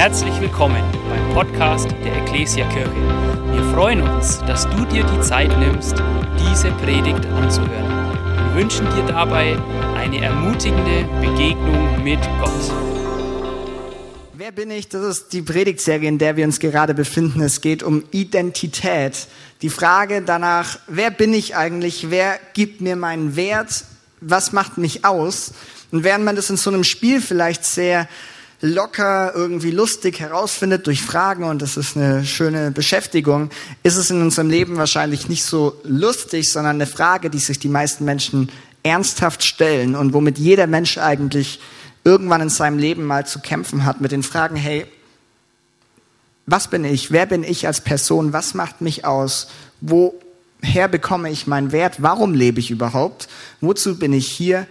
Herzlich willkommen beim Podcast der Ecclesia Kirche. Wir freuen uns, dass du dir die Zeit nimmst, diese Predigt anzuhören. Wir wünschen dir dabei eine ermutigende Begegnung mit Gott. Wer bin ich? Das ist die Predigtserie, in der wir uns gerade befinden. Es geht um Identität. Die Frage danach, wer bin ich eigentlich? Wer gibt mir meinen Wert? Was macht mich aus? Und während man das in so einem Spiel vielleicht sehr locker, irgendwie lustig herausfindet durch Fragen und das ist eine schöne Beschäftigung, ist es in unserem Leben wahrscheinlich nicht so lustig, sondern eine Frage, die sich die meisten Menschen ernsthaft stellen und womit jeder Mensch eigentlich irgendwann in seinem Leben mal zu kämpfen hat mit den Fragen, hey, was bin ich? Wer bin ich als Person? Was macht mich aus? Woher bekomme ich meinen Wert? Warum lebe ich überhaupt? Wozu bin ich hier?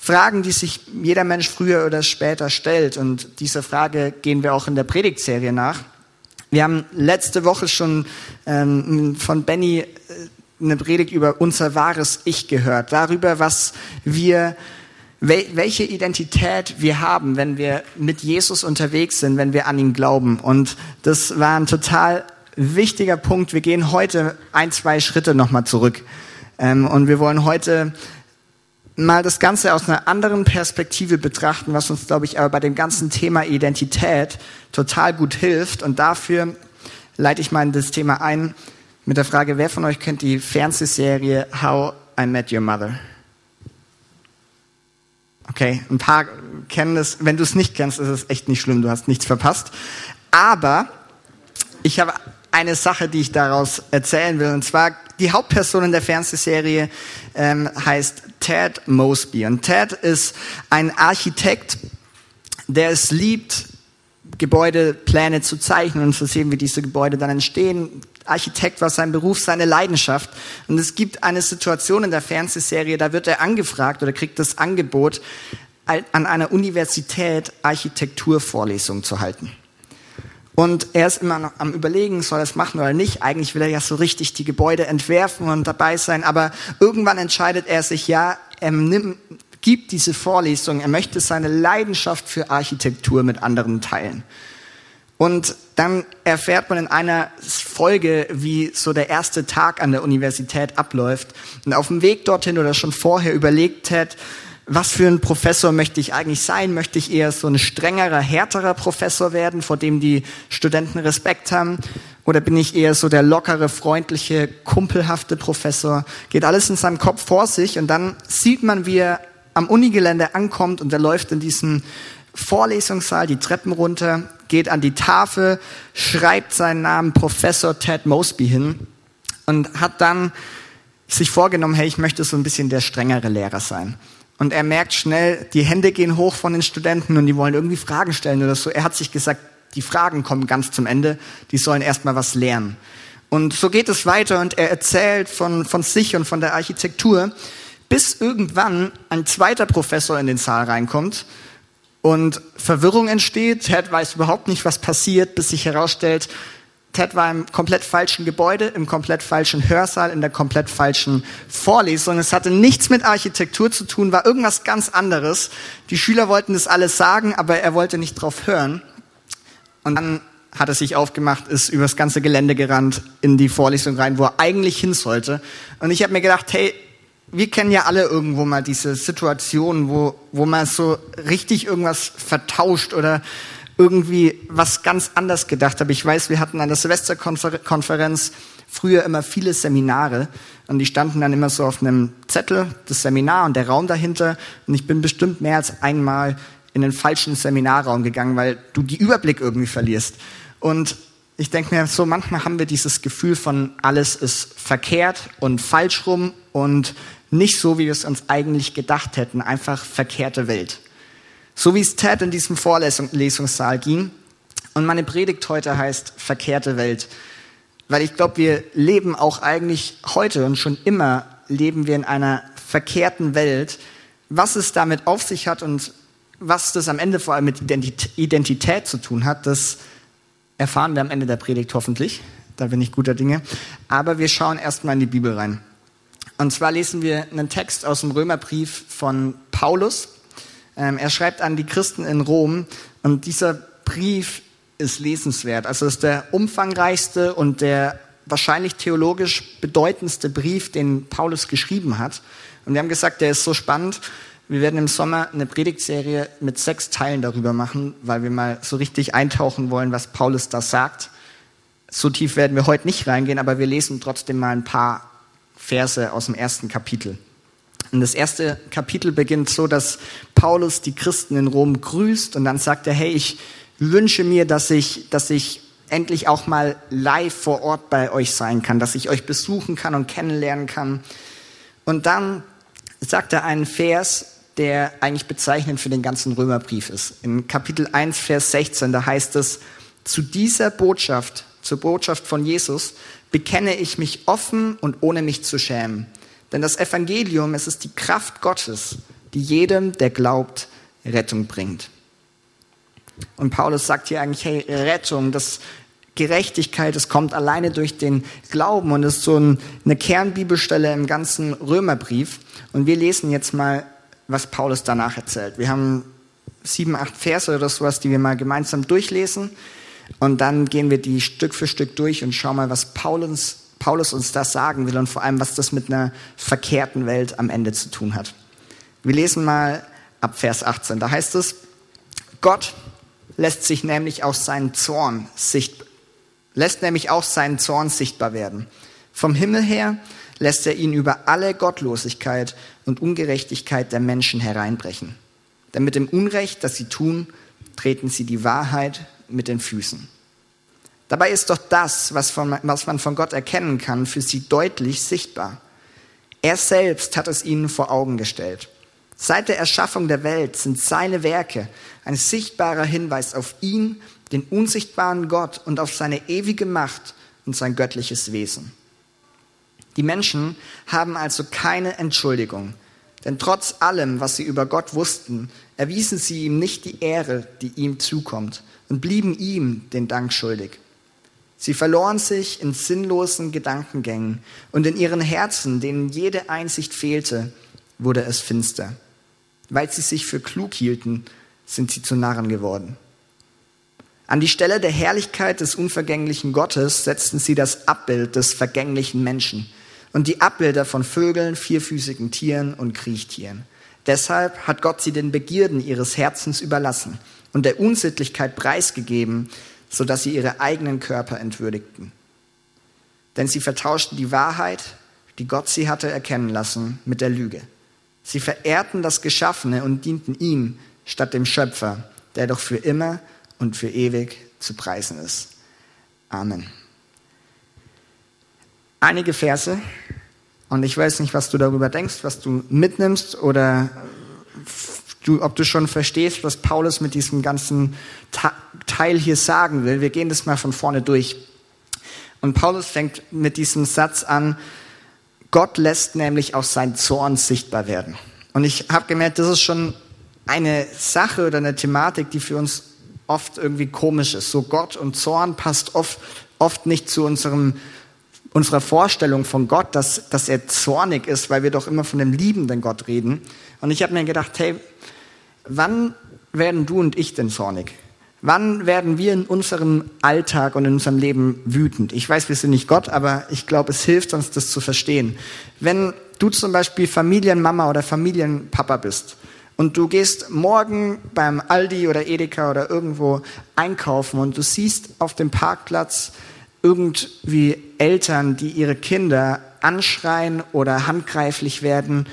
Fragen, die sich jeder Mensch früher oder später stellt. Und dieser Frage gehen wir auch in der Predigtserie nach. Wir haben letzte Woche schon ähm, von Benny äh, eine Predigt über unser wahres Ich gehört, darüber, was wir, welche Identität wir haben, wenn wir mit Jesus unterwegs sind, wenn wir an ihn glauben. Und das war ein total wichtiger Punkt. Wir gehen heute ein, zwei Schritte nochmal zurück. Ähm, und wir wollen heute mal das Ganze aus einer anderen Perspektive betrachten, was uns, glaube ich, aber bei dem ganzen Thema Identität total gut hilft. Und dafür leite ich mal in das Thema ein mit der Frage, wer von euch kennt die Fernsehserie How I Met Your Mother? Okay, ein paar kennen es. Wenn du es nicht kennst, ist es echt nicht schlimm, du hast nichts verpasst. Aber ich habe eine Sache, die ich daraus erzählen will. Und zwar, die Hauptperson in der Fernsehserie ähm, heißt Ted Mosby. Und Ted ist ein Architekt, der es liebt, Gebäudepläne zu zeichnen und zu sehen, wie diese Gebäude dann entstehen. Architekt war sein Beruf, seine Leidenschaft. Und es gibt eine Situation in der Fernsehserie, da wird er angefragt oder kriegt das Angebot, an einer Universität Architekturvorlesungen zu halten. Und er ist immer noch am Überlegen, soll er es machen oder nicht. Eigentlich will er ja so richtig die Gebäude entwerfen und dabei sein. Aber irgendwann entscheidet er sich, ja, er nimmt, gibt diese Vorlesung. Er möchte seine Leidenschaft für Architektur mit anderen teilen. Und dann erfährt man in einer Folge, wie so der erste Tag an der Universität abläuft. Und auf dem Weg dorthin oder schon vorher überlegt hat, was für ein Professor möchte ich eigentlich sein? Möchte ich eher so ein strengerer, härterer Professor werden, vor dem die Studenten Respekt haben? Oder bin ich eher so der lockere, freundliche, kumpelhafte Professor? Geht alles in seinem Kopf vor sich und dann sieht man, wie er am Unigelände ankommt und er läuft in diesen Vorlesungssaal die Treppen runter, geht an die Tafel, schreibt seinen Namen Professor Ted Mosby hin und hat dann sich vorgenommen, hey, ich möchte so ein bisschen der strengere Lehrer sein. Und er merkt schnell, die Hände gehen hoch von den Studenten und die wollen irgendwie Fragen stellen oder so. Er hat sich gesagt, die Fragen kommen ganz zum Ende, die sollen erstmal was lernen. Und so geht es weiter und er erzählt von, von sich und von der Architektur, bis irgendwann ein zweiter Professor in den Saal reinkommt und Verwirrung entsteht. Ted weiß überhaupt nicht, was passiert, bis sich herausstellt, Ted war im komplett falschen Gebäude, im komplett falschen Hörsaal, in der komplett falschen Vorlesung. Es hatte nichts mit Architektur zu tun, war irgendwas ganz anderes. Die Schüler wollten das alles sagen, aber er wollte nicht drauf hören. Und dann hat er sich aufgemacht, ist übers ganze Gelände gerannt, in die Vorlesung rein, wo er eigentlich hin sollte. Und ich habe mir gedacht, hey, wir kennen ja alle irgendwo mal diese Situation, wo, wo man so richtig irgendwas vertauscht oder irgendwie was ganz anders gedacht habe. Ich weiß, wir hatten an der Silvesterkonferenz früher immer viele Seminare und die standen dann immer so auf einem Zettel, das Seminar und der Raum dahinter. Und ich bin bestimmt mehr als einmal in den falschen Seminarraum gegangen, weil du die Überblick irgendwie verlierst. Und ich denke mir so, manchmal haben wir dieses Gefühl von alles ist verkehrt und falsch rum und nicht so, wie wir es uns eigentlich gedacht hätten, einfach verkehrte Welt. So wie es Ted in diesem Vorlesungssaal ging. Und meine Predigt heute heißt verkehrte Welt. Weil ich glaube, wir leben auch eigentlich heute und schon immer leben wir in einer verkehrten Welt. Was es damit auf sich hat und was das am Ende vor allem mit Identität zu tun hat, das erfahren wir am Ende der Predigt hoffentlich. Da bin ich guter Dinge. Aber wir schauen erstmal in die Bibel rein. Und zwar lesen wir einen Text aus dem Römerbrief von Paulus. Ähm, er schreibt an die Christen in Rom und dieser Brief ist lesenswert. Also es ist der umfangreichste und der wahrscheinlich theologisch bedeutendste Brief, den Paulus geschrieben hat. Und wir haben gesagt, der ist so spannend. Wir werden im Sommer eine Predigtserie mit sechs Teilen darüber machen, weil wir mal so richtig eintauchen wollen, was Paulus da sagt. So tief werden wir heute nicht reingehen, aber wir lesen trotzdem mal ein paar Verse aus dem ersten Kapitel. Und das erste Kapitel beginnt so, dass Paulus die Christen in Rom grüßt und dann sagt er, hey, ich wünsche mir, dass ich, dass ich endlich auch mal live vor Ort bei euch sein kann, dass ich euch besuchen kann und kennenlernen kann. Und dann sagt er einen Vers, der eigentlich bezeichnend für den ganzen Römerbrief ist. In Kapitel 1, Vers 16, da heißt es, zu dieser Botschaft, zur Botschaft von Jesus, bekenne ich mich offen und ohne mich zu schämen. Denn das Evangelium, es ist die Kraft Gottes, die jedem, der glaubt, Rettung bringt. Und Paulus sagt hier eigentlich, hey, Rettung, das Gerechtigkeit, das kommt alleine durch den Glauben und ist so eine Kernbibelstelle im ganzen Römerbrief. Und wir lesen jetzt mal, was Paulus danach erzählt. Wir haben sieben, acht Verse oder sowas, die wir mal gemeinsam durchlesen. Und dann gehen wir die Stück für Stück durch und schauen mal, was Paulus, Paulus uns da sagen will und vor allem, was das mit einer verkehrten Welt am Ende zu tun hat. Wir lesen mal ab Vers 18. Da heißt es, Gott lässt sich nämlich auch seinen Zorn sicht, lässt nämlich auch seinen Zorn sichtbar werden. Vom Himmel her lässt er ihn über alle Gottlosigkeit und Ungerechtigkeit der Menschen hereinbrechen. Denn mit dem Unrecht, das sie tun, treten sie die Wahrheit mit den Füßen. Dabei ist doch das, was, von, was man von Gott erkennen kann, für sie deutlich sichtbar. Er selbst hat es ihnen vor Augen gestellt. Seit der Erschaffung der Welt sind seine Werke ein sichtbarer Hinweis auf ihn, den unsichtbaren Gott und auf seine ewige Macht und sein göttliches Wesen. Die Menschen haben also keine Entschuldigung, denn trotz allem, was sie über Gott wussten, erwiesen sie ihm nicht die Ehre, die ihm zukommt, und blieben ihm den Dank schuldig. Sie verloren sich in sinnlosen Gedankengängen, und in ihren Herzen, denen jede Einsicht fehlte, wurde es finster. Weil sie sich für klug hielten, sind sie zu Narren geworden. An die Stelle der Herrlichkeit des unvergänglichen Gottes setzten sie das Abbild des vergänglichen Menschen und die Abbilder von Vögeln, vierfüßigen Tieren und Kriechtieren. Deshalb hat Gott sie den Begierden ihres Herzens überlassen und der Unsittlichkeit preisgegeben, sodass sie ihre eigenen Körper entwürdigten. Denn sie vertauschten die Wahrheit, die Gott sie hatte erkennen lassen, mit der Lüge. Sie verehrten das Geschaffene und dienten ihm statt dem Schöpfer, der doch für immer und für ewig zu preisen ist. Amen. Einige Verse, und ich weiß nicht, was du darüber denkst, was du mitnimmst oder du, ob du schon verstehst, was Paulus mit diesem ganzen Teil hier sagen will. Wir gehen das mal von vorne durch. Und Paulus fängt mit diesem Satz an, Gott lässt nämlich auch sein Zorn sichtbar werden. Und ich habe gemerkt, das ist schon eine Sache oder eine Thematik, die für uns oft irgendwie komisch ist. So Gott und Zorn passt oft, oft nicht zu unserem, unserer Vorstellung von Gott, dass, dass er zornig ist, weil wir doch immer von dem liebenden Gott reden. Und ich habe mir gedacht, hey, wann werden du und ich denn zornig? Wann werden wir in unserem Alltag und in unserem Leben wütend? Ich weiß, wir sind nicht Gott, aber ich glaube, es hilft uns, das zu verstehen. Wenn du zum Beispiel Familienmama oder Familienpapa bist und du gehst morgen beim Aldi oder Edeka oder irgendwo einkaufen und du siehst auf dem Parkplatz irgendwie Eltern, die ihre Kinder anschreien oder handgreiflich werden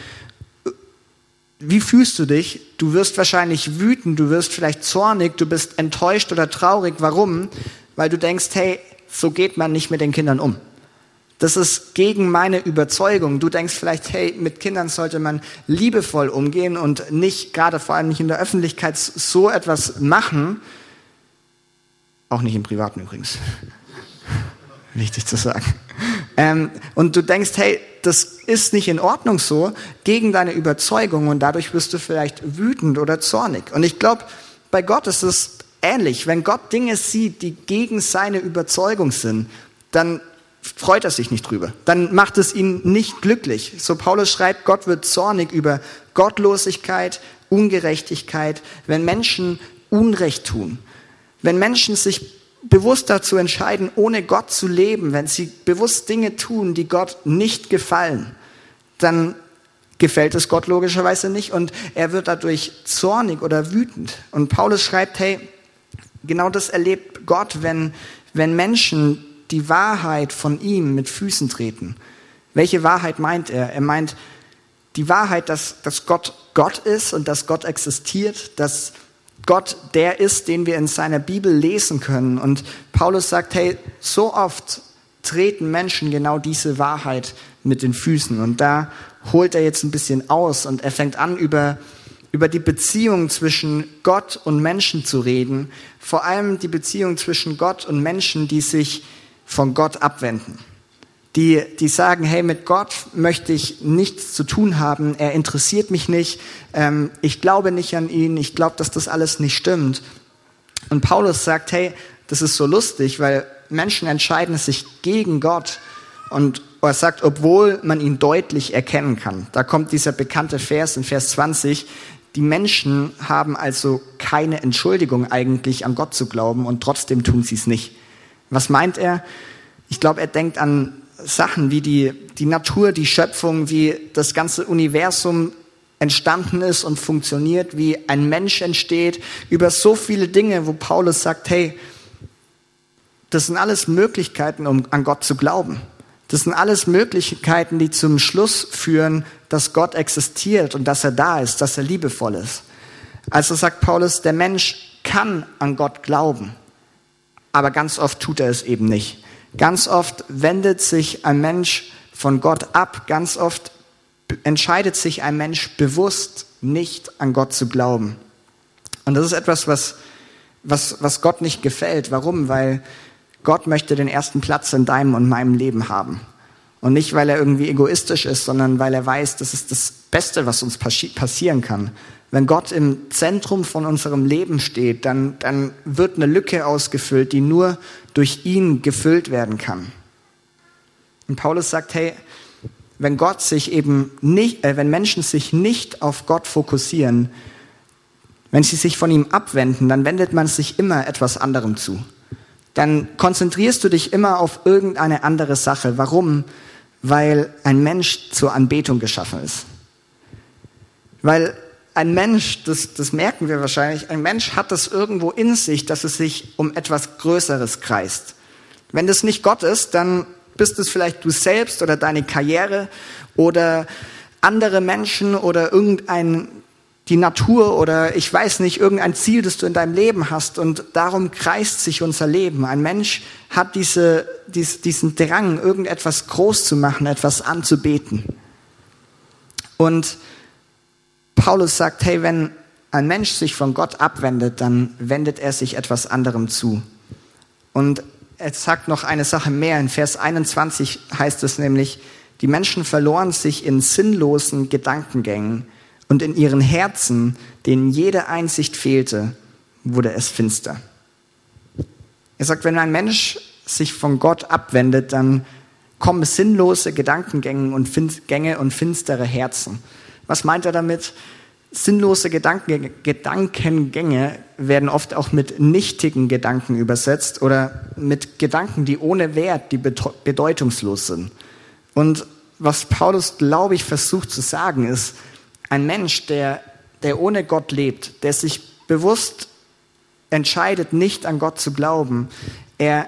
wie fühlst du dich? Du wirst wahrscheinlich wütend, du wirst vielleicht zornig, du bist enttäuscht oder traurig. Warum? Weil du denkst, hey, so geht man nicht mit den Kindern um. Das ist gegen meine Überzeugung. Du denkst vielleicht, hey, mit Kindern sollte man liebevoll umgehen und nicht, gerade vor allem nicht in der Öffentlichkeit, so etwas machen. Auch nicht im Privaten übrigens. Wichtig zu sagen. Ähm, und du denkst, hey, das ist nicht in Ordnung so, gegen deine Überzeugung und dadurch wirst du vielleicht wütend oder zornig. Und ich glaube, bei Gott ist es ähnlich. Wenn Gott Dinge sieht, die gegen seine Überzeugung sind, dann freut er sich nicht drüber. Dann macht es ihn nicht glücklich. So Paulus schreibt, Gott wird zornig über Gottlosigkeit, Ungerechtigkeit, wenn Menschen Unrecht tun. wenn Menschen sich bewusst dazu entscheiden, ohne Gott zu leben, wenn sie bewusst Dinge tun, die Gott nicht gefallen, dann gefällt es Gott logischerweise nicht und er wird dadurch zornig oder wütend. Und Paulus schreibt, hey, genau das erlebt Gott, wenn, wenn Menschen die Wahrheit von ihm mit Füßen treten. Welche Wahrheit meint er? Er meint die Wahrheit, dass, dass Gott Gott ist und dass Gott existiert, dass Gott der ist, den wir in seiner Bibel lesen können. Und Paulus sagt, hey, so oft treten Menschen genau diese Wahrheit mit den Füßen. Und da holt er jetzt ein bisschen aus und er fängt an, über, über die Beziehung zwischen Gott und Menschen zu reden. Vor allem die Beziehung zwischen Gott und Menschen, die sich von Gott abwenden die, die sagen, hey, mit Gott möchte ich nichts zu tun haben, er interessiert mich nicht, ähm, ich glaube nicht an ihn, ich glaube, dass das alles nicht stimmt. Und Paulus sagt, hey, das ist so lustig, weil Menschen entscheiden sich gegen Gott und er sagt, obwohl man ihn deutlich erkennen kann. Da kommt dieser bekannte Vers in Vers 20, die Menschen haben also keine Entschuldigung eigentlich an Gott zu glauben und trotzdem tun sie es nicht. Was meint er? Ich glaube, er denkt an Sachen wie die, die Natur, die Schöpfung, wie das ganze Universum entstanden ist und funktioniert, wie ein Mensch entsteht, über so viele Dinge, wo Paulus sagt, hey, das sind alles Möglichkeiten, um an Gott zu glauben. Das sind alles Möglichkeiten, die zum Schluss führen, dass Gott existiert und dass er da ist, dass er liebevoll ist. Also sagt Paulus, der Mensch kann an Gott glauben, aber ganz oft tut er es eben nicht. Ganz oft wendet sich ein Mensch von Gott ab. Ganz oft entscheidet sich ein Mensch bewusst nicht an Gott zu glauben. Und das ist etwas, was, was, was Gott nicht gefällt. Warum? Weil Gott möchte den ersten Platz in deinem und meinem Leben haben. Und nicht, weil er irgendwie egoistisch ist, sondern weil er weiß, das ist das Beste, was uns passieren kann. Wenn Gott im Zentrum von unserem Leben steht, dann, dann wird eine Lücke ausgefüllt, die nur durch ihn gefüllt werden kann. Und Paulus sagt, hey, wenn Gott sich eben nicht, äh, wenn Menschen sich nicht auf Gott fokussieren, wenn sie sich von ihm abwenden, dann wendet man sich immer etwas anderem zu. Dann konzentrierst du dich immer auf irgendeine andere Sache. Warum? Weil ein Mensch zur Anbetung geschaffen ist. Weil ein Mensch, das, das merken wir wahrscheinlich, ein Mensch hat das irgendwo in sich, dass es sich um etwas Größeres kreist. Wenn das nicht Gott ist, dann bist es vielleicht du selbst oder deine Karriere oder andere Menschen oder irgendein, die Natur oder ich weiß nicht, irgendein Ziel, das du in deinem Leben hast und darum kreist sich unser Leben. Ein Mensch hat diese, dies, diesen Drang, irgendetwas groß zu machen, etwas anzubeten. Und Paulus sagt, hey, wenn ein Mensch sich von Gott abwendet, dann wendet er sich etwas anderem zu. Und er sagt noch eine Sache mehr. In Vers 21 heißt es nämlich, die Menschen verloren sich in sinnlosen Gedankengängen und in ihren Herzen, denen jede Einsicht fehlte, wurde es finster. Er sagt, wenn ein Mensch sich von Gott abwendet, dann kommen sinnlose Gedankengänge und, finstere Herzen. Was meint er damit? Sinnlose Gedanken, Gedankengänge werden oft auch mit nichtigen Gedanken übersetzt oder mit Gedanken, die ohne Wert, die bedeutungslos sind. Und was Paulus, glaube ich, versucht zu sagen, ist, ein Mensch, der, der ohne Gott lebt, der sich bewusst entscheidet, nicht an Gott zu glauben, er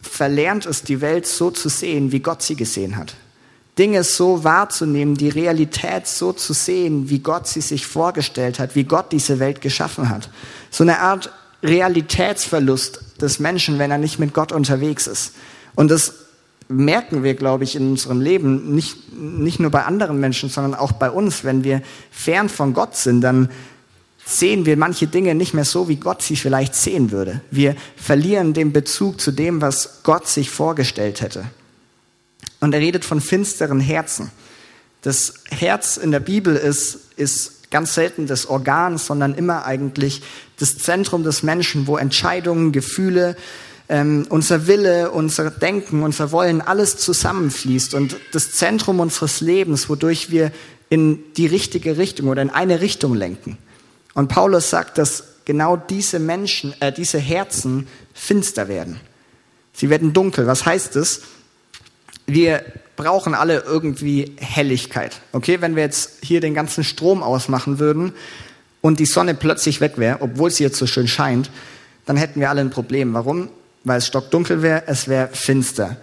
verlernt es, die Welt so zu sehen, wie Gott sie gesehen hat. Dinge so wahrzunehmen, die Realität so zu sehen, wie Gott sie sich vorgestellt hat, wie Gott diese Welt geschaffen hat. So eine Art Realitätsverlust des Menschen, wenn er nicht mit Gott unterwegs ist. Und das merken wir, glaube ich, in unserem Leben, nicht, nicht nur bei anderen Menschen, sondern auch bei uns. Wenn wir fern von Gott sind, dann sehen wir manche Dinge nicht mehr so, wie Gott sie vielleicht sehen würde. Wir verlieren den Bezug zu dem, was Gott sich vorgestellt hätte. Und er redet von finsteren Herzen. Das Herz in der Bibel ist, ist ganz selten das Organ, sondern immer eigentlich das Zentrum des Menschen, wo Entscheidungen, Gefühle, ähm, unser Wille, unser Denken, unser Wollen, alles zusammenfließt und das Zentrum unseres Lebens, wodurch wir in die richtige Richtung oder in eine Richtung lenken. Und Paulus sagt, dass genau diese Menschen, äh, diese Herzen finster werden. Sie werden dunkel. Was heißt es? Wir brauchen alle irgendwie Helligkeit. Okay, wenn wir jetzt hier den ganzen Strom ausmachen würden und die Sonne plötzlich weg wäre, obwohl sie jetzt so schön scheint, dann hätten wir alle ein Problem. Warum? Weil es stockdunkel wäre, es wäre finster.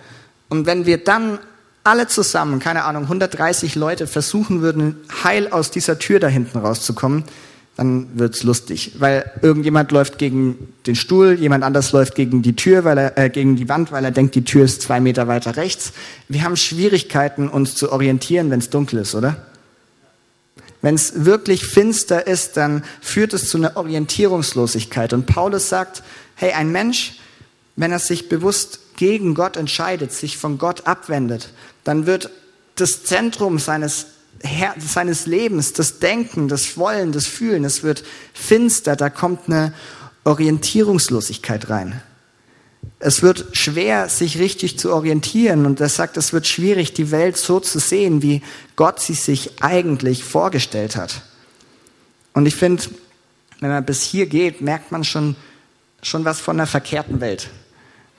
Und wenn wir dann alle zusammen, keine Ahnung, 130 Leute versuchen würden, heil aus dieser Tür da hinten rauszukommen, dann wird's lustig, weil irgendjemand läuft gegen den Stuhl, jemand anders läuft gegen die Tür, weil er äh, gegen die Wand, weil er denkt, die Tür ist zwei Meter weiter rechts. Wir haben Schwierigkeiten, uns zu orientieren, wenn es dunkel ist, oder? Wenn es wirklich finster ist, dann führt es zu einer Orientierungslosigkeit. Und Paulus sagt, hey, ein Mensch, wenn er sich bewusst gegen Gott entscheidet, sich von Gott abwendet, dann wird das Zentrum seines seines Lebens, das Denken, das Wollen, das Fühlen, es wird finster, da kommt eine Orientierungslosigkeit rein. Es wird schwer, sich richtig zu orientieren und er sagt, es wird schwierig, die Welt so zu sehen, wie Gott sie sich eigentlich vorgestellt hat. Und ich finde, wenn man bis hier geht, merkt man schon, schon was von der verkehrten Welt.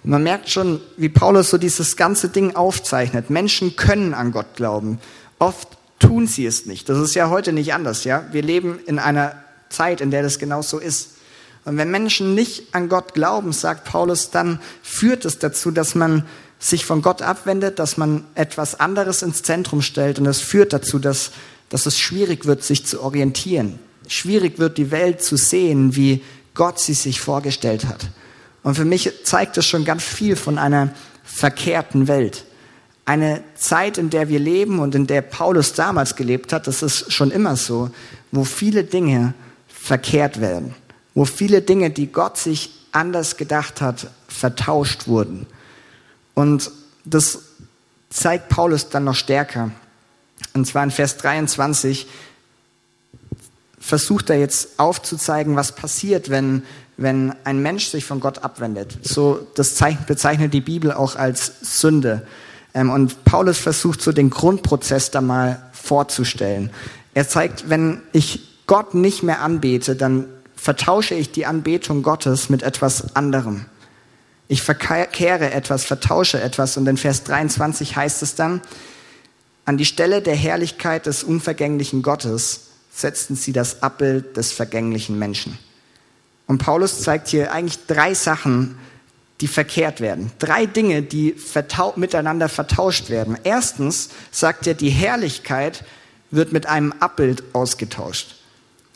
Man merkt schon, wie Paulus so dieses ganze Ding aufzeichnet. Menschen können an Gott glauben. Oft tun sie es nicht. Das ist ja heute nicht anders, ja. Wir leben in einer Zeit, in der das genauso ist. Und wenn Menschen nicht an Gott glauben, sagt Paulus, dann führt es dazu, dass man sich von Gott abwendet, dass man etwas anderes ins Zentrum stellt und es führt dazu, dass, dass es schwierig wird, sich zu orientieren. Schwierig wird, die Welt zu sehen, wie Gott sie sich vorgestellt hat. Und für mich zeigt es schon ganz viel von einer verkehrten Welt eine Zeit, in der wir leben und in der Paulus damals gelebt hat, das ist schon immer so, wo viele Dinge verkehrt werden, wo viele Dinge, die Gott sich anders gedacht hat, vertauscht wurden. Und das zeigt Paulus dann noch stärker. Und zwar in Vers 23 versucht er jetzt aufzuzeigen, was passiert, wenn, wenn ein Mensch sich von Gott abwendet. So, das bezeichnet die Bibel auch als Sünde. Ähm, und Paulus versucht so den Grundprozess da mal vorzustellen. Er zeigt, wenn ich Gott nicht mehr anbete, dann vertausche ich die Anbetung Gottes mit etwas anderem. Ich verkehre etwas, vertausche etwas und in Vers 23 heißt es dann, an die Stelle der Herrlichkeit des unvergänglichen Gottes setzten sie das Abbild des vergänglichen Menschen. Und Paulus zeigt hier eigentlich drei Sachen, die verkehrt werden. Drei Dinge, die vertau miteinander vertauscht werden. Erstens sagt er, die Herrlichkeit wird mit einem Abbild ausgetauscht.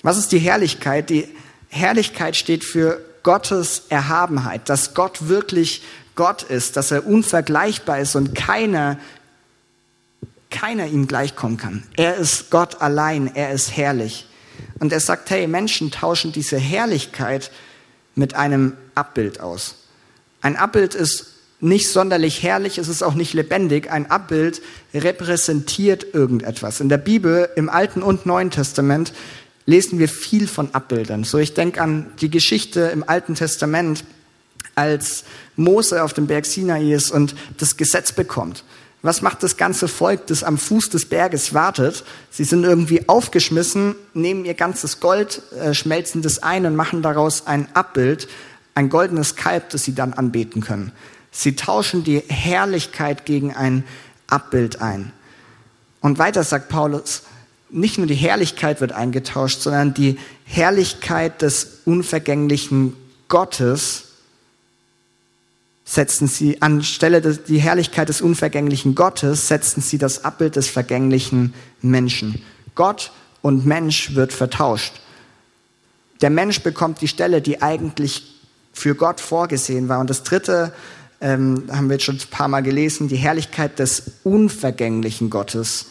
Was ist die Herrlichkeit? Die Herrlichkeit steht für Gottes Erhabenheit, dass Gott wirklich Gott ist, dass er unvergleichbar ist und keiner, keiner ihm gleichkommen kann. Er ist Gott allein, er ist herrlich. Und er sagt, hey, Menschen tauschen diese Herrlichkeit mit einem Abbild aus. Ein Abbild ist nicht sonderlich herrlich, es ist auch nicht lebendig. Ein Abbild repräsentiert irgendetwas. In der Bibel, im Alten und Neuen Testament, lesen wir viel von Abbildern. So, ich denke an die Geschichte im Alten Testament, als Mose auf dem Berg Sinai ist und das Gesetz bekommt. Was macht das ganze Volk, das am Fuß des Berges wartet? Sie sind irgendwie aufgeschmissen, nehmen ihr ganzes Gold, äh, schmelzen das ein und machen daraus ein Abbild ein goldenes Kalb, das sie dann anbeten können. Sie tauschen die Herrlichkeit gegen ein Abbild ein. Und weiter sagt Paulus, nicht nur die Herrlichkeit wird eingetauscht, sondern die Herrlichkeit des unvergänglichen Gottes setzen sie anstelle des, die Herrlichkeit des unvergänglichen Gottes setzen sie das Abbild des vergänglichen Menschen. Gott und Mensch wird vertauscht. Der Mensch bekommt die Stelle, die eigentlich für Gott vorgesehen war. Und das dritte ähm, haben wir jetzt schon ein paar Mal gelesen, die Herrlichkeit des unvergänglichen Gottes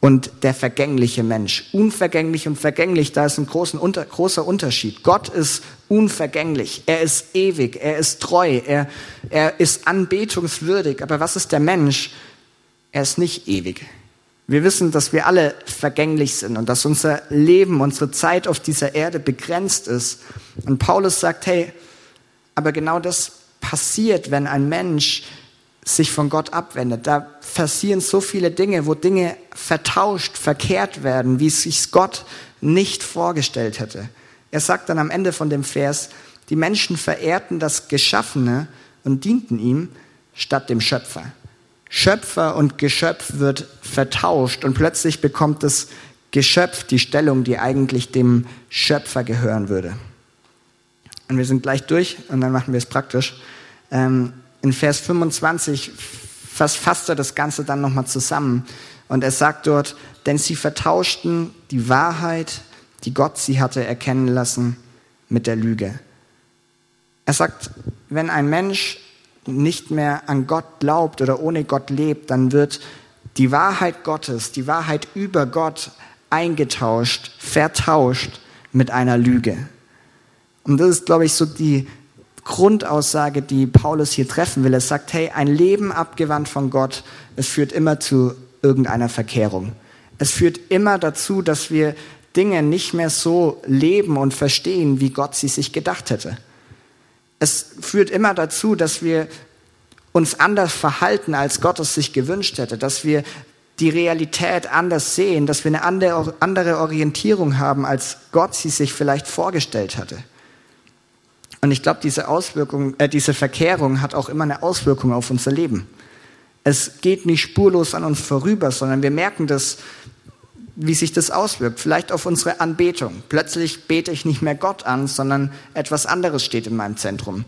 und der vergängliche Mensch. Unvergänglich und vergänglich, da ist ein unter, großer Unterschied. Gott ist unvergänglich, er ist ewig, er ist treu, er, er ist anbetungswürdig. Aber was ist der Mensch? Er ist nicht ewig. Wir wissen, dass wir alle vergänglich sind und dass unser Leben, unsere Zeit auf dieser Erde begrenzt ist. Und Paulus sagt, hey, aber genau das passiert, wenn ein Mensch sich von Gott abwendet. Da passieren so viele Dinge, wo Dinge vertauscht, verkehrt werden, wie es sich Gott nicht vorgestellt hätte. Er sagt dann am Ende von dem Vers, die Menschen verehrten das Geschaffene und dienten ihm statt dem Schöpfer. Schöpfer und Geschöpf wird vertauscht und plötzlich bekommt das Geschöpf die Stellung, die eigentlich dem Schöpfer gehören würde. Und wir sind gleich durch und dann machen wir es praktisch. Ähm, in Vers 25 fasst er das Ganze dann nochmal zusammen und er sagt dort, denn sie vertauschten die Wahrheit, die Gott sie hatte erkennen lassen, mit der Lüge. Er sagt, wenn ein Mensch nicht mehr an Gott glaubt oder ohne Gott lebt, dann wird die Wahrheit Gottes, die Wahrheit über Gott eingetauscht, vertauscht mit einer Lüge. Und das ist, glaube ich, so die Grundaussage, die Paulus hier treffen will. Er sagt, hey, ein Leben abgewandt von Gott, es führt immer zu irgendeiner Verkehrung. Es führt immer dazu, dass wir Dinge nicht mehr so leben und verstehen, wie Gott sie sich gedacht hätte. Es führt immer dazu, dass wir uns anders verhalten, als Gott es sich gewünscht hätte, dass wir die Realität anders sehen, dass wir eine andere Orientierung haben, als Gott sie sich vielleicht vorgestellt hatte. Und ich glaube, diese Auswirkung, äh, diese Verkehrung hat auch immer eine Auswirkung auf unser Leben. Es geht nicht spurlos an uns vorüber, sondern wir merken das, wie sich das auswirkt. Vielleicht auf unsere Anbetung. Plötzlich bete ich nicht mehr Gott an, sondern etwas anderes steht in meinem Zentrum.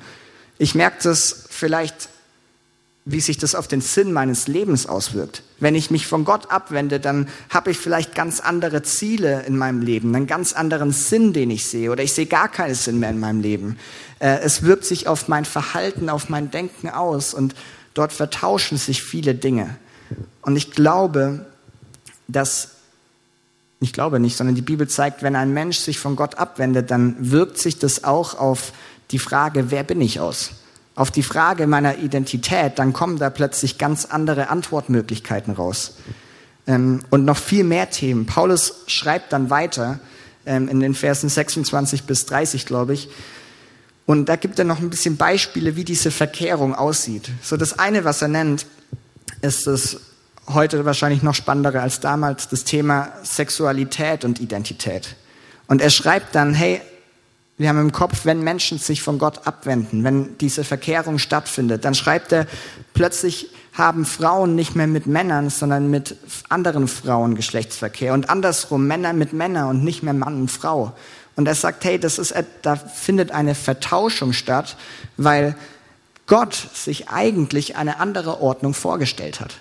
Ich merke das vielleicht wie sich das auf den Sinn meines Lebens auswirkt. Wenn ich mich von Gott abwende, dann habe ich vielleicht ganz andere Ziele in meinem Leben, einen ganz anderen Sinn, den ich sehe, oder ich sehe gar keinen Sinn mehr in meinem Leben. Äh, es wirkt sich auf mein Verhalten, auf mein Denken aus und dort vertauschen sich viele Dinge. Und ich glaube, dass, ich glaube nicht, sondern die Bibel zeigt, wenn ein Mensch sich von Gott abwendet, dann wirkt sich das auch auf die Frage, wer bin ich aus? auf die Frage meiner Identität, dann kommen da plötzlich ganz andere Antwortmöglichkeiten raus. Ähm, und noch viel mehr Themen. Paulus schreibt dann weiter ähm, in den Versen 26 bis 30, glaube ich. Und da gibt er noch ein bisschen Beispiele, wie diese Verkehrung aussieht. So das eine, was er nennt, ist das heute wahrscheinlich noch spannendere als damals, das Thema Sexualität und Identität. Und er schreibt dann, hey, wir haben im Kopf, wenn Menschen sich von Gott abwenden, wenn diese Verkehrung stattfindet, dann schreibt er, plötzlich haben Frauen nicht mehr mit Männern, sondern mit anderen Frauen Geschlechtsverkehr und andersrum Männer mit Männern und nicht mehr Mann und Frau. Und er sagt, hey, das ist, da findet eine Vertauschung statt, weil Gott sich eigentlich eine andere Ordnung vorgestellt hat.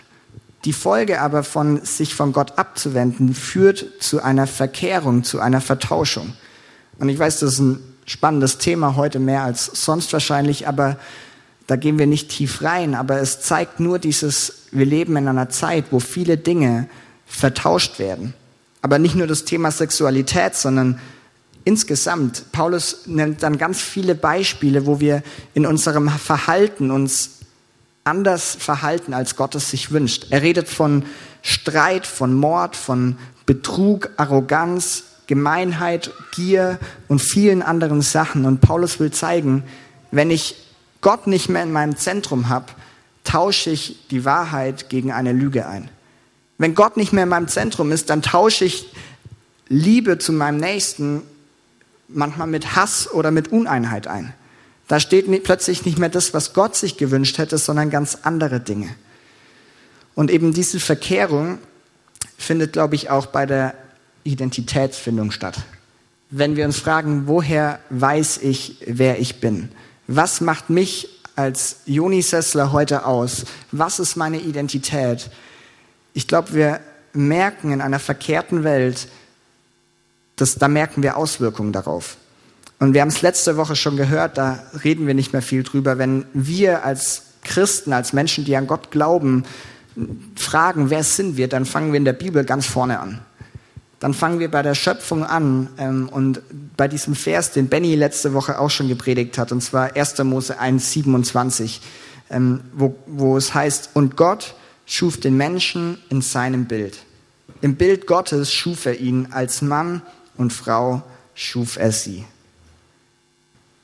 Die Folge aber von sich von Gott abzuwenden führt zu einer Verkehrung, zu einer Vertauschung. Und ich weiß, das ist ein spannendes Thema heute mehr als sonst wahrscheinlich, aber da gehen wir nicht tief rein. Aber es zeigt nur dieses, wir leben in einer Zeit, wo viele Dinge vertauscht werden. Aber nicht nur das Thema Sexualität, sondern insgesamt. Paulus nennt dann ganz viele Beispiele, wo wir in unserem Verhalten uns anders verhalten, als Gott es sich wünscht. Er redet von Streit, von Mord, von Betrug, Arroganz, Gemeinheit, Gier und vielen anderen Sachen. Und Paulus will zeigen, wenn ich Gott nicht mehr in meinem Zentrum habe, tausche ich die Wahrheit gegen eine Lüge ein. Wenn Gott nicht mehr in meinem Zentrum ist, dann tausche ich Liebe zu meinem Nächsten manchmal mit Hass oder mit Uneinheit ein. Da steht plötzlich nicht mehr das, was Gott sich gewünscht hätte, sondern ganz andere Dinge. Und eben diese Verkehrung findet, glaube ich, auch bei der Identitätsfindung statt. Wenn wir uns fragen, woher weiß ich, wer ich bin? Was macht mich als Joni Sessler heute aus? Was ist meine Identität? Ich glaube, wir merken in einer verkehrten Welt, dass, da merken wir Auswirkungen darauf. Und wir haben es letzte Woche schon gehört, da reden wir nicht mehr viel drüber. Wenn wir als Christen, als Menschen, die an Gott glauben, fragen, wer sind wir, dann fangen wir in der Bibel ganz vorne an dann fangen wir bei der Schöpfung an ähm, und bei diesem Vers, den Benny letzte Woche auch schon gepredigt hat, und zwar 1. Mose 1, 27, ähm, wo, wo es heißt, und Gott schuf den Menschen in seinem Bild. Im Bild Gottes schuf er ihn, als Mann und Frau schuf er sie.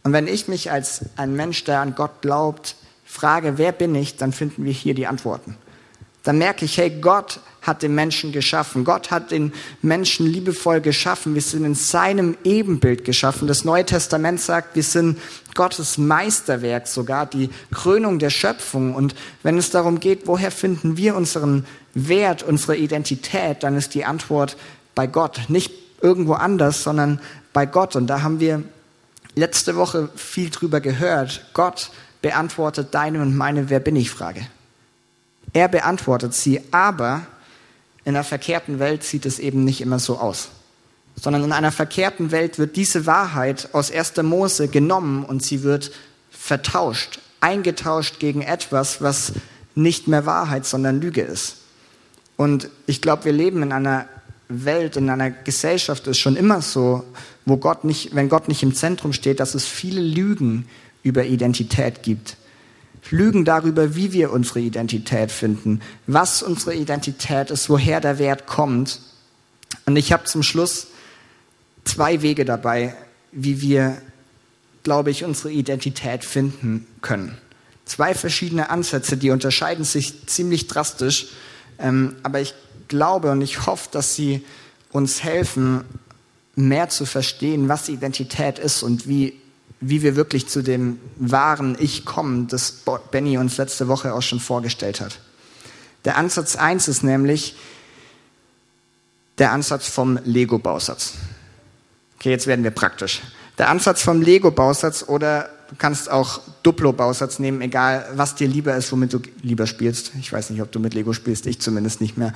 Und wenn ich mich als ein Mensch, der an Gott glaubt, frage, wer bin ich, dann finden wir hier die Antworten. dann merke ich, hey, Gott hat den Menschen geschaffen. Gott hat den Menschen liebevoll geschaffen. Wir sind in seinem Ebenbild geschaffen. Das Neue Testament sagt, wir sind Gottes Meisterwerk sogar, die Krönung der Schöpfung. Und wenn es darum geht, woher finden wir unseren Wert, unsere Identität, dann ist die Antwort bei Gott. Nicht irgendwo anders, sondern bei Gott. Und da haben wir letzte Woche viel drüber gehört. Gott beantwortet deine und meine Wer bin ich Frage. Er beantwortet sie, aber in einer verkehrten Welt sieht es eben nicht immer so aus. Sondern in einer verkehrten Welt wird diese Wahrheit aus 1. Mose genommen und sie wird vertauscht, eingetauscht gegen etwas, was nicht mehr Wahrheit, sondern Lüge ist. Und ich glaube, wir leben in einer Welt, in einer Gesellschaft, ist schon immer so, wo Gott nicht, wenn Gott nicht im Zentrum steht, dass es viele Lügen über Identität gibt. Lügen darüber, wie wir unsere Identität finden, was unsere Identität ist, woher der Wert kommt. Und ich habe zum Schluss zwei Wege dabei, wie wir, glaube ich, unsere Identität finden können. Zwei verschiedene Ansätze, die unterscheiden sich ziemlich drastisch, ähm, aber ich glaube und ich hoffe, dass sie uns helfen, mehr zu verstehen, was Identität ist und wie wie wir wirklich zu dem wahren Ich kommen, das Benny uns letzte Woche auch schon vorgestellt hat. Der Ansatz 1 ist nämlich der Ansatz vom Lego-Bausatz. Okay, jetzt werden wir praktisch. Der Ansatz vom Lego-Bausatz oder du kannst auch Duplo-Bausatz nehmen, egal was dir lieber ist, womit du lieber spielst. Ich weiß nicht, ob du mit Lego spielst, ich zumindest nicht mehr.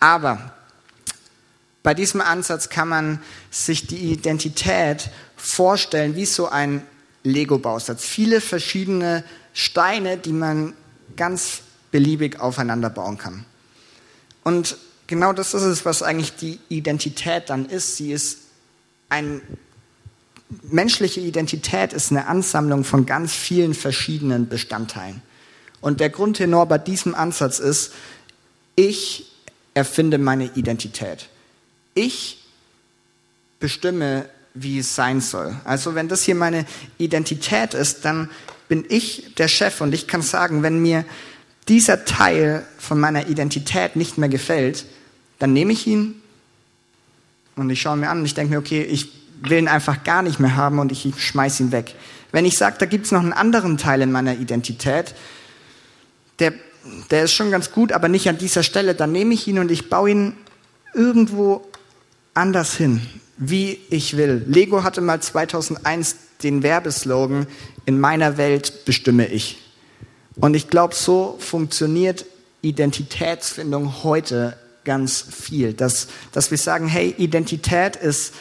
Aber bei diesem Ansatz kann man sich die Identität vorstellen wie so ein Lego-Bausatz. Viele verschiedene Steine, die man ganz beliebig aufeinander bauen kann. Und genau das ist es, was eigentlich die Identität dann ist. Sie ist ein menschliche Identität ist eine Ansammlung von ganz vielen verschiedenen Bestandteilen. Und der Grundtenor bei diesem Ansatz ist, ich erfinde meine Identität. Ich bestimme wie es sein soll. Also wenn das hier meine Identität ist, dann bin ich der Chef und ich kann sagen, wenn mir dieser Teil von meiner Identität nicht mehr gefällt, dann nehme ich ihn und ich schaue mir an und ich denke mir, okay, ich will ihn einfach gar nicht mehr haben und ich schmeiße ihn weg. Wenn ich sage, da gibt es noch einen anderen Teil in meiner Identität, der, der ist schon ganz gut, aber nicht an dieser Stelle, dann nehme ich ihn und ich baue ihn irgendwo anders hin wie ich will. Lego hatte mal 2001 den Werbeslogan, in meiner Welt bestimme ich. Und ich glaube, so funktioniert Identitätsfindung heute ganz viel. Dass, dass wir sagen, hey, Identität ist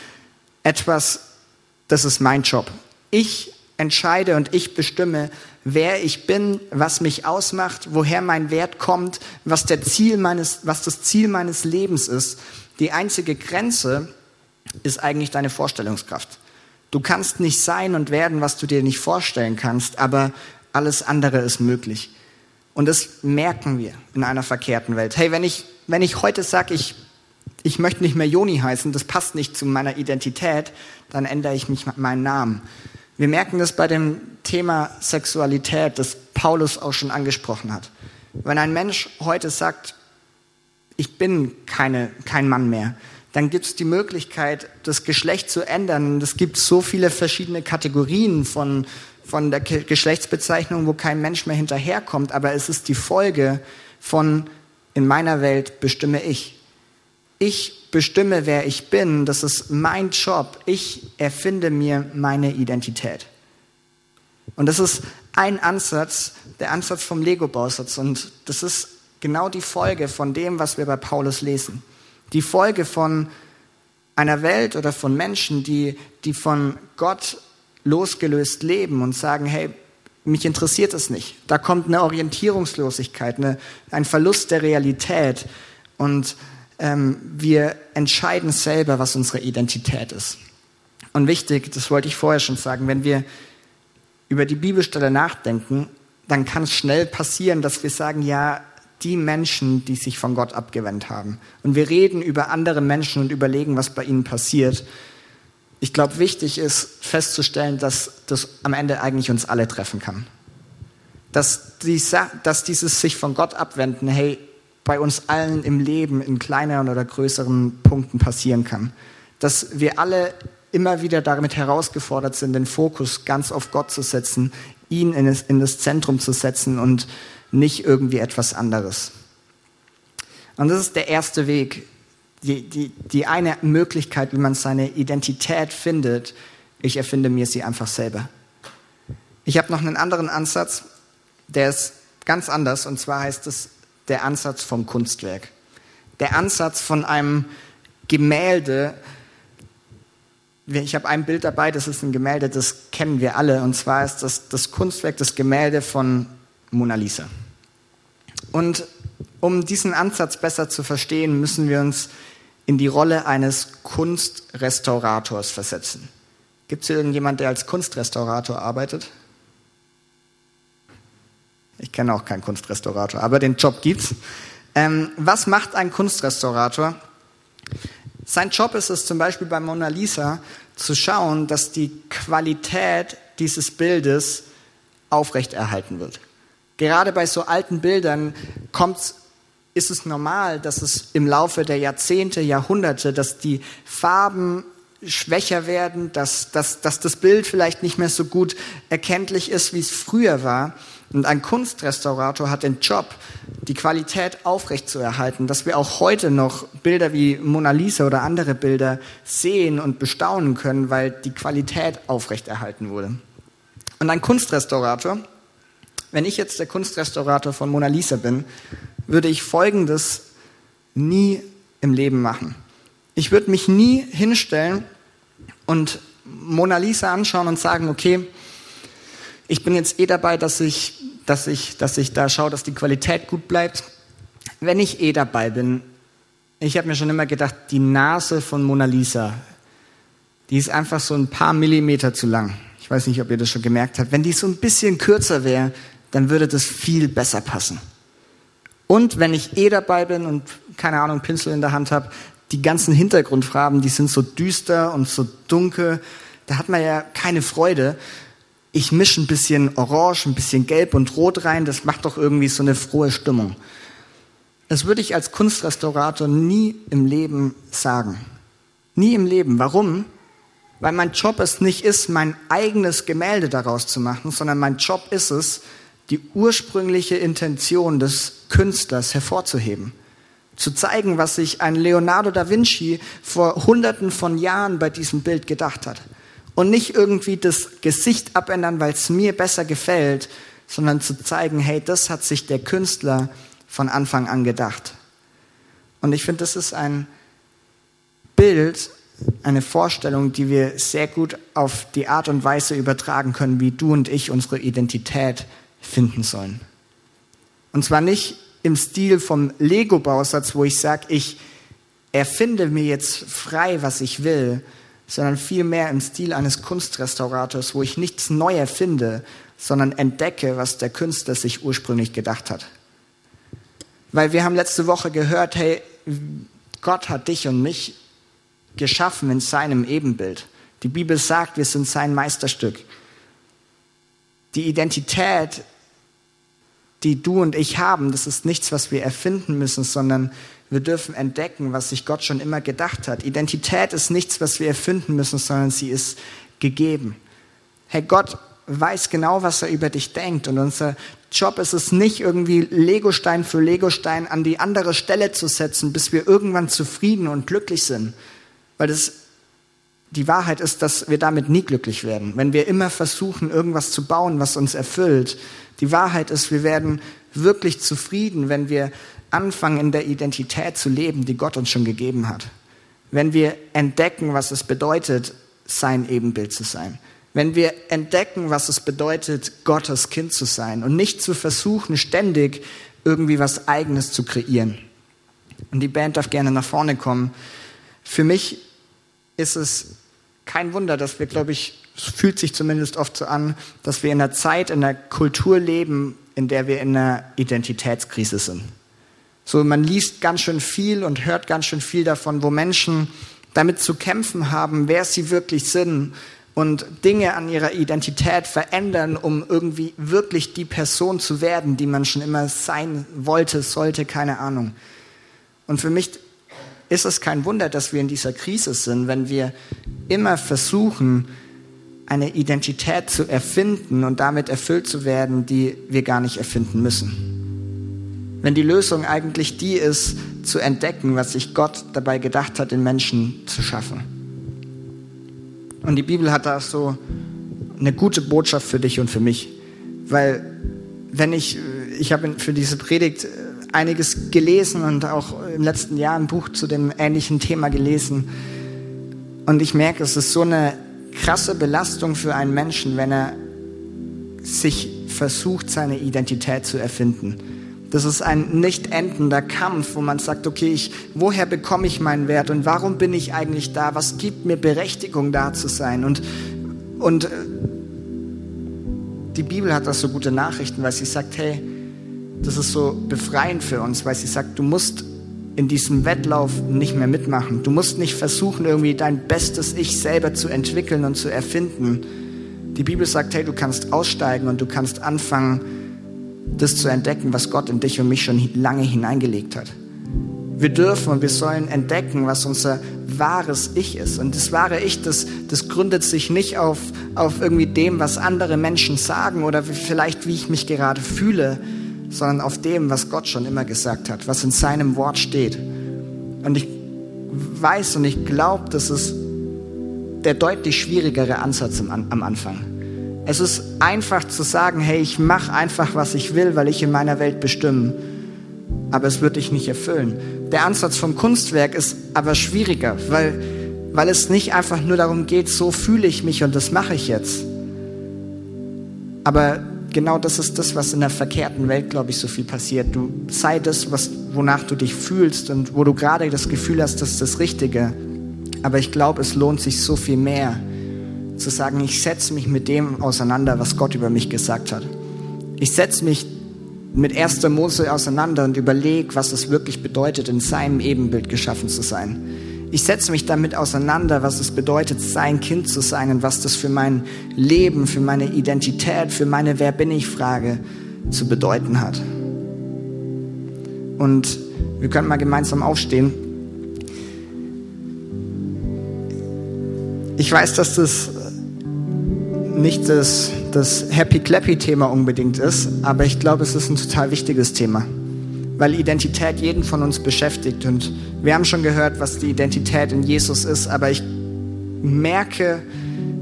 etwas, das ist mein Job. Ich entscheide und ich bestimme, wer ich bin, was mich ausmacht, woher mein Wert kommt, was, der Ziel meines, was das Ziel meines Lebens ist. Die einzige Grenze, ist eigentlich deine Vorstellungskraft. Du kannst nicht sein und werden, was du dir nicht vorstellen kannst, aber alles andere ist möglich. Und das merken wir in einer verkehrten Welt. Hey, wenn ich, wenn ich heute sage, ich, ich möchte nicht mehr Joni heißen, das passt nicht zu meiner Identität, dann ändere ich mich meinen Namen. Wir merken das bei dem Thema Sexualität, das Paulus auch schon angesprochen hat. Wenn ein Mensch heute sagt, ich bin keine, kein Mann mehr, dann gibt es die Möglichkeit, das Geschlecht zu ändern. Es gibt so viele verschiedene Kategorien von, von der Geschlechtsbezeichnung, wo kein Mensch mehr hinterherkommt, aber es ist die Folge von in meiner Welt bestimme ich. Ich bestimme, wer ich bin. Das ist mein Job. Ich erfinde mir meine Identität. Und das ist ein Ansatz, der Ansatz vom Lego-Bausatz. Und das ist genau die Folge von dem, was wir bei Paulus lesen die Folge von einer Welt oder von Menschen, die, die von Gott losgelöst leben und sagen, hey, mich interessiert es nicht. Da kommt eine Orientierungslosigkeit, eine, ein Verlust der Realität und wir entscheiden selber, was unsere Identität ist. Und wichtig, das wollte ich vorher schon sagen, wenn wir über die Bibelstelle nachdenken, dann kann es schnell passieren, dass wir sagen, ja, die Menschen, die sich von Gott abgewendet haben. Und wir reden über andere Menschen und überlegen, was bei ihnen passiert. Ich glaube, wichtig ist festzustellen, dass das am Ende eigentlich uns alle treffen kann. Dass, die, dass dieses sich von Gott abwenden, hey, bei uns allen im Leben in kleineren oder größeren Punkten passieren kann. Dass wir alle immer wieder damit herausgefordert sind, den Fokus ganz auf Gott zu setzen, ihn in das, Zentrum zu setzen und nicht irgendwie etwas anderes. Und das ist der erste Weg, die, die, die eine Möglichkeit, wie man seine Identität findet. Ich erfinde mir sie einfach selber. Ich habe noch einen anderen Ansatz, der ist ganz anders, und zwar heißt es der Ansatz vom Kunstwerk. Der Ansatz von einem Gemälde, ich habe ein Bild dabei, das ist ein Gemälde, das kennen wir alle, und zwar ist das das Kunstwerk, das Gemälde von Mona Lisa. Und um diesen Ansatz besser zu verstehen, müssen wir uns in die Rolle eines Kunstrestaurators versetzen. Gibt es hier irgendjemand, der als Kunstrestaurator arbeitet? Ich kenne auch keinen Kunstrestaurator, aber den Job gibt's. Ähm, was macht ein Kunstrestaurator? Sein Job ist es zum Beispiel bei Mona Lisa zu schauen, dass die Qualität dieses Bildes aufrechterhalten wird. Gerade bei so alten Bildern kommt, ist es normal, dass es im Laufe der Jahrzehnte, Jahrhunderte, dass die Farben schwächer werden, dass, dass, dass das Bild vielleicht nicht mehr so gut erkenntlich ist, wie es früher war. Und ein Kunstrestaurator hat den Job, die Qualität aufrechtzuerhalten, dass wir auch heute noch Bilder wie Mona Lisa oder andere Bilder sehen und bestaunen können, weil die Qualität aufrechterhalten wurde. Und ein Kunstrestaurator, wenn ich jetzt der Kunstrestaurator von Mona Lisa bin, würde ich Folgendes nie im Leben machen. Ich würde mich nie hinstellen und Mona Lisa anschauen und sagen, okay, ich bin jetzt eh dabei, dass ich, dass ich, dass ich da schaue, dass die Qualität gut bleibt. Wenn ich eh dabei bin, ich habe mir schon immer gedacht, die Nase von Mona Lisa, die ist einfach so ein paar Millimeter zu lang. Ich weiß nicht, ob ihr das schon gemerkt habt. Wenn die so ein bisschen kürzer wäre, dann würde das viel besser passen. Und wenn ich eh dabei bin und keine Ahnung, Pinsel in der Hand habe, die ganzen Hintergrundfarben, die sind so düster und so dunkel, da hat man ja keine Freude ich mische ein bisschen Orange, ein bisschen Gelb und Rot rein, das macht doch irgendwie so eine frohe Stimmung. Das würde ich als Kunstrestaurator nie im Leben sagen. Nie im Leben. Warum? Weil mein Job es nicht ist, mein eigenes Gemälde daraus zu machen, sondern mein Job ist es, die ursprüngliche Intention des Künstlers hervorzuheben. Zu zeigen, was sich ein Leonardo da Vinci vor Hunderten von Jahren bei diesem Bild gedacht hat und nicht irgendwie das Gesicht abändern, weil es mir besser gefällt, sondern zu zeigen, hey, das hat sich der Künstler von Anfang an gedacht. Und ich finde, das ist ein Bild, eine Vorstellung, die wir sehr gut auf die Art und Weise übertragen können, wie du und ich unsere Identität finden sollen. Und zwar nicht im Stil vom Lego-Bausatz, wo ich sage, ich erfinde mir jetzt frei, was ich will, sondern vielmehr im Stil eines Kunstrestaurators, wo ich nichts neu erfinde, sondern entdecke, was der Künstler sich ursprünglich gedacht hat. Weil wir haben letzte Woche gehört, hey, Gott hat dich und mich geschaffen in seinem Ebenbild. Die Bibel sagt, wir sind sein Meisterstück. Die Identität, die du und ich haben, das ist nichts, was wir erfinden müssen, sondern wir dürfen entdecken, was sich Gott schon immer gedacht hat. Identität ist nichts, was wir erfinden müssen, sondern sie ist gegeben. Hey, Gott weiß genau, was er über dich denkt. Und unser Job ist es nicht, irgendwie Legostein für Legostein an die andere Stelle zu setzen, bis wir irgendwann zufrieden und glücklich sind. Weil das, die Wahrheit ist, dass wir damit nie glücklich werden. Wenn wir immer versuchen, irgendwas zu bauen, was uns erfüllt. Die Wahrheit ist, wir werden wirklich zufrieden, wenn wir anfangen, in der Identität zu leben, die Gott uns schon gegeben hat. Wenn wir entdecken, was es bedeutet, sein Ebenbild zu sein. Wenn wir entdecken, was es bedeutet, Gottes Kind zu sein und nicht zu versuchen, ständig irgendwie was Eigenes zu kreieren. Und die Band darf gerne nach vorne kommen. Für mich ist es kein Wunder, dass wir, glaube ich, es fühlt sich zumindest oft so an, dass wir in einer Zeit, in einer Kultur leben, in der wir in einer Identitätskrise sind. So, man liest ganz schön viel und hört ganz schön viel davon, wo Menschen damit zu kämpfen haben, wer sie wirklich sind und Dinge an ihrer Identität verändern, um irgendwie wirklich die Person zu werden, die man schon immer sein wollte, sollte, keine Ahnung. Und für mich ist es kein Wunder, dass wir in dieser Krise sind, wenn wir immer versuchen, eine Identität zu erfinden und damit erfüllt zu werden, die wir gar nicht erfinden müssen. Wenn die Lösung eigentlich die ist, zu entdecken, was sich Gott dabei gedacht hat, den Menschen zu schaffen. Und die Bibel hat da so eine gute Botschaft für dich und für mich. Weil wenn ich, ich habe für diese Predigt einiges gelesen und auch im letzten Jahr ein Buch zu dem ähnlichen Thema gelesen. Und ich merke, es ist so eine krasse Belastung für einen Menschen, wenn er sich versucht, seine Identität zu erfinden. Das ist ein nicht endender Kampf, wo man sagt, okay, ich, woher bekomme ich meinen Wert und warum bin ich eigentlich da? Was gibt mir Berechtigung, da zu sein? Und, und äh, die Bibel hat das so gute Nachrichten, weil sie sagt, hey, das ist so befreiend für uns, weil sie sagt, du musst in diesem Wettlauf nicht mehr mitmachen. Du musst nicht versuchen, irgendwie dein bestes Ich selber zu entwickeln und zu erfinden. Die Bibel sagt, hey, du kannst aussteigen und du kannst anfangen, das zu entdecken, was Gott in dich und mich schon lange hineingelegt hat. Wir dürfen und wir sollen entdecken, was unser wahres Ich ist. Und das wahre Ich, das, das gründet sich nicht auf, auf irgendwie dem, was andere Menschen sagen oder vielleicht, wie ich mich gerade fühle, sondern auf dem, was Gott schon immer gesagt hat, was in seinem Wort steht. Und ich weiß und ich glaube, das ist der deutlich schwierigere Ansatz am, Anfang. Es ist einfach zu sagen, hey, ich mache einfach, was ich will, weil ich in meiner Welt bestimme. Aber es wird dich nicht erfüllen. Der Ansatz vom Kunstwerk ist aber schwieriger, weil, weil es nicht einfach nur darum geht, so fühle ich mich und das mache ich jetzt. Aber genau das ist das, was in der verkehrten Welt, glaube ich, so viel passiert. Du sei das, was, wonach du dich fühlst und wo du gerade das Gefühl hast, das ist das Richtige. Aber ich glaube, es lohnt sich so viel mehr, zu sagen, ich setze mich mit dem auseinander, was Gott über mich gesagt hat. Ich setze mich mit 1. Mose auseinander und überlege, was es wirklich bedeutet, in seinem Ebenbild geschaffen zu sein. Ich setze mich damit auseinander, was es bedeutet, sein Kind zu sein und was das für mein Leben, für meine Identität, für meine Wer bin ich Frage zu bedeuten hat. Und wir können mal gemeinsam aufstehen. Ich weiß, dass das nicht das, das Happy-Clappy-Thema unbedingt ist, aber ich glaube, es ist ein total wichtiges Thema weil Identität jeden von uns beschäftigt. Und wir haben schon gehört, was die Identität in Jesus ist, aber ich merke,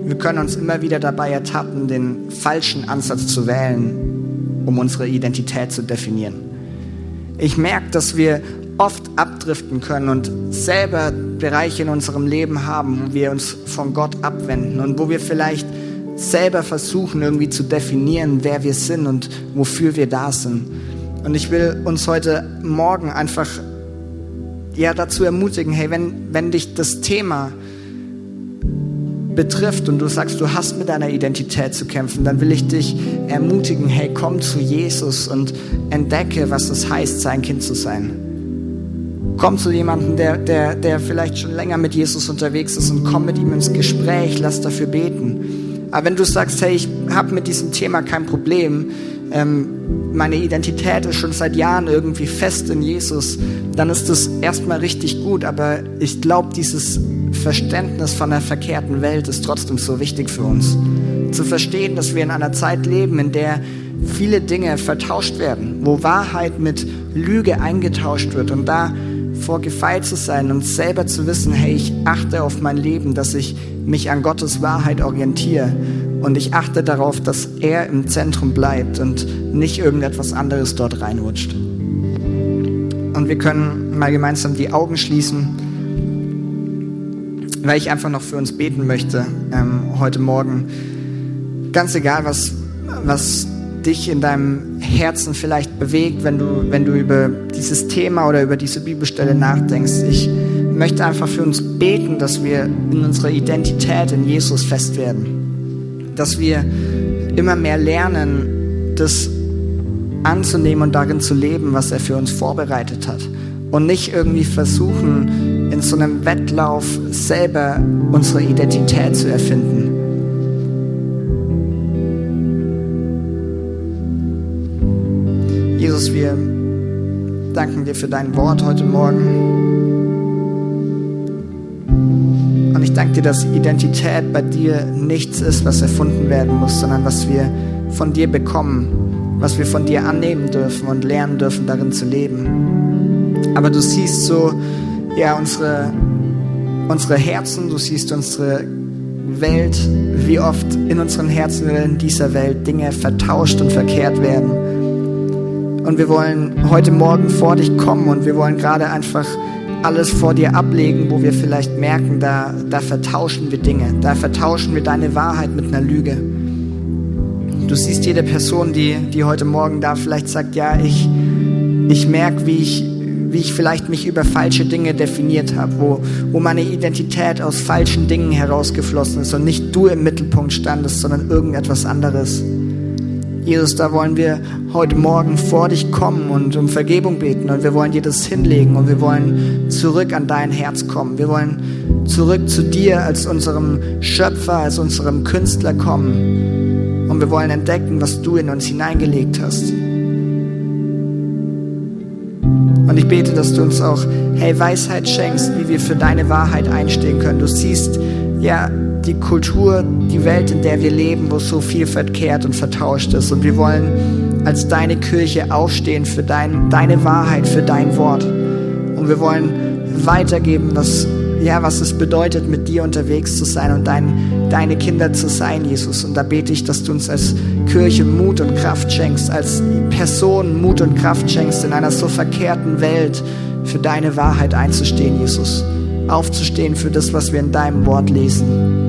wir können uns immer wieder dabei ertappen, den falschen Ansatz zu wählen, um unsere Identität zu definieren. Ich merke, dass wir oft abdriften können und selber Bereiche in unserem Leben haben, wo wir uns von Gott abwenden und wo wir vielleicht selber versuchen, irgendwie zu definieren, wer wir sind und wofür wir da sind. Und ich will uns heute Morgen einfach ja, dazu ermutigen, hey, wenn, wenn dich das Thema betrifft und du sagst, du hast mit deiner Identität zu kämpfen, dann will ich dich ermutigen, hey, komm zu Jesus und entdecke, was es heißt, sein Kind zu sein. Komm zu jemandem, der, der, der vielleicht schon länger mit Jesus unterwegs ist und komm mit ihm ins Gespräch, lass dafür beten. Aber wenn du sagst, hey, ich habe mit diesem Thema kein Problem, ähm, meine Identität ist schon seit Jahren irgendwie fest in Jesus, dann ist das erstmal richtig gut. Aber ich glaube, dieses Verständnis von der verkehrten Welt ist trotzdem so wichtig für uns. Zu verstehen, dass wir in einer Zeit leben, in der viele Dinge vertauscht werden, wo Wahrheit mit Lüge eingetauscht wird und da vor gefeit zu sein und selber zu wissen, hey, ich achte auf mein Leben, dass ich mich an Gottes Wahrheit orientiere und ich achte darauf, dass er im Zentrum bleibt und nicht irgendetwas anderes dort reinrutscht. Und wir können mal gemeinsam die Augen schließen, weil ich einfach noch für uns beten möchte ähm, heute Morgen. Ganz egal, was, was dich in deinem Herzen vielleicht bewegt, wenn du, wenn du über dieses Thema oder über diese Bibelstelle nachdenkst. Ich möchte einfach für uns beten, dass wir in unserer Identität in Jesus fest werden dass wir immer mehr lernen, das anzunehmen und darin zu leben, was er für uns vorbereitet hat. Und nicht irgendwie versuchen, in so einem Wettlauf selber unsere Identität zu erfinden. Jesus, wir danken dir für dein Wort heute Morgen. Danke dir, dass Identität bei dir nichts ist, was erfunden werden muss, sondern was wir von dir bekommen, was wir von dir annehmen dürfen und lernen dürfen, darin zu leben. Aber du siehst so, ja, unsere, unsere Herzen, du siehst unsere Welt, wie oft in unseren Herzen in dieser Welt Dinge vertauscht und verkehrt werden. Und wir wollen heute Morgen vor dich kommen und wir wollen gerade einfach alles vor dir ablegen, wo wir vielleicht merken, da, da vertauschen wir Dinge, da vertauschen wir deine Wahrheit mit einer Lüge. Du siehst jede Person, die, die heute Morgen da vielleicht sagt, ja, ich, ich merke, wie ich, wie ich vielleicht mich über falsche Dinge definiert habe, wo, wo meine Identität aus falschen Dingen herausgeflossen ist und nicht du im Mittelpunkt standest, sondern irgendetwas anderes. Jesus, da wollen wir heute Morgen vor dich kommen und um Vergebung beten und wir wollen dir das hinlegen und wir wollen zurück an dein Herz kommen. Wir wollen zurück zu dir als unserem Schöpfer, als unserem Künstler kommen und wir wollen entdecken, was du in uns hineingelegt hast. Und ich bete, dass du uns auch, hey, Weisheit schenkst, wie wir für deine Wahrheit einstehen können. Du siehst ja die Kultur, die Welt, in der wir leben, wo so viel verkehrt und vertauscht ist. Und wir wollen als deine Kirche aufstehen für dein, deine Wahrheit, für dein Wort. Und wir wollen weitergeben, was ja, was es bedeutet, mit dir unterwegs zu sein und dein, deine Kinder zu sein, Jesus. Und da bete ich, dass du uns als Kirche Mut und Kraft schenkst, als Person Mut und Kraft schenkst, in einer so verkehrten Welt für deine Wahrheit einzustehen, Jesus. Aufzustehen für das, was wir in deinem Wort lesen.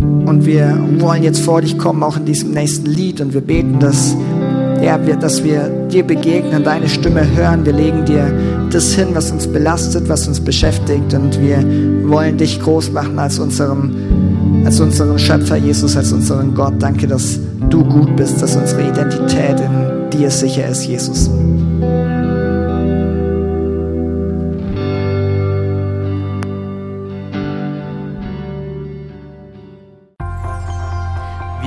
Und wir wollen jetzt vor dich kommen, auch in diesem nächsten Lied. Und wir beten, dass ja, wir, dass wir dir begegnen, deine Stimme hören. Wir legen dir das hin, was uns belastet, was uns beschäftigt. Und wir wollen dich groß machen als unseren, als unseren Schöpfer Jesus, als unseren Gott. Danke, dass du gut bist, dass unsere Identität in dir sicher ist, Jesus.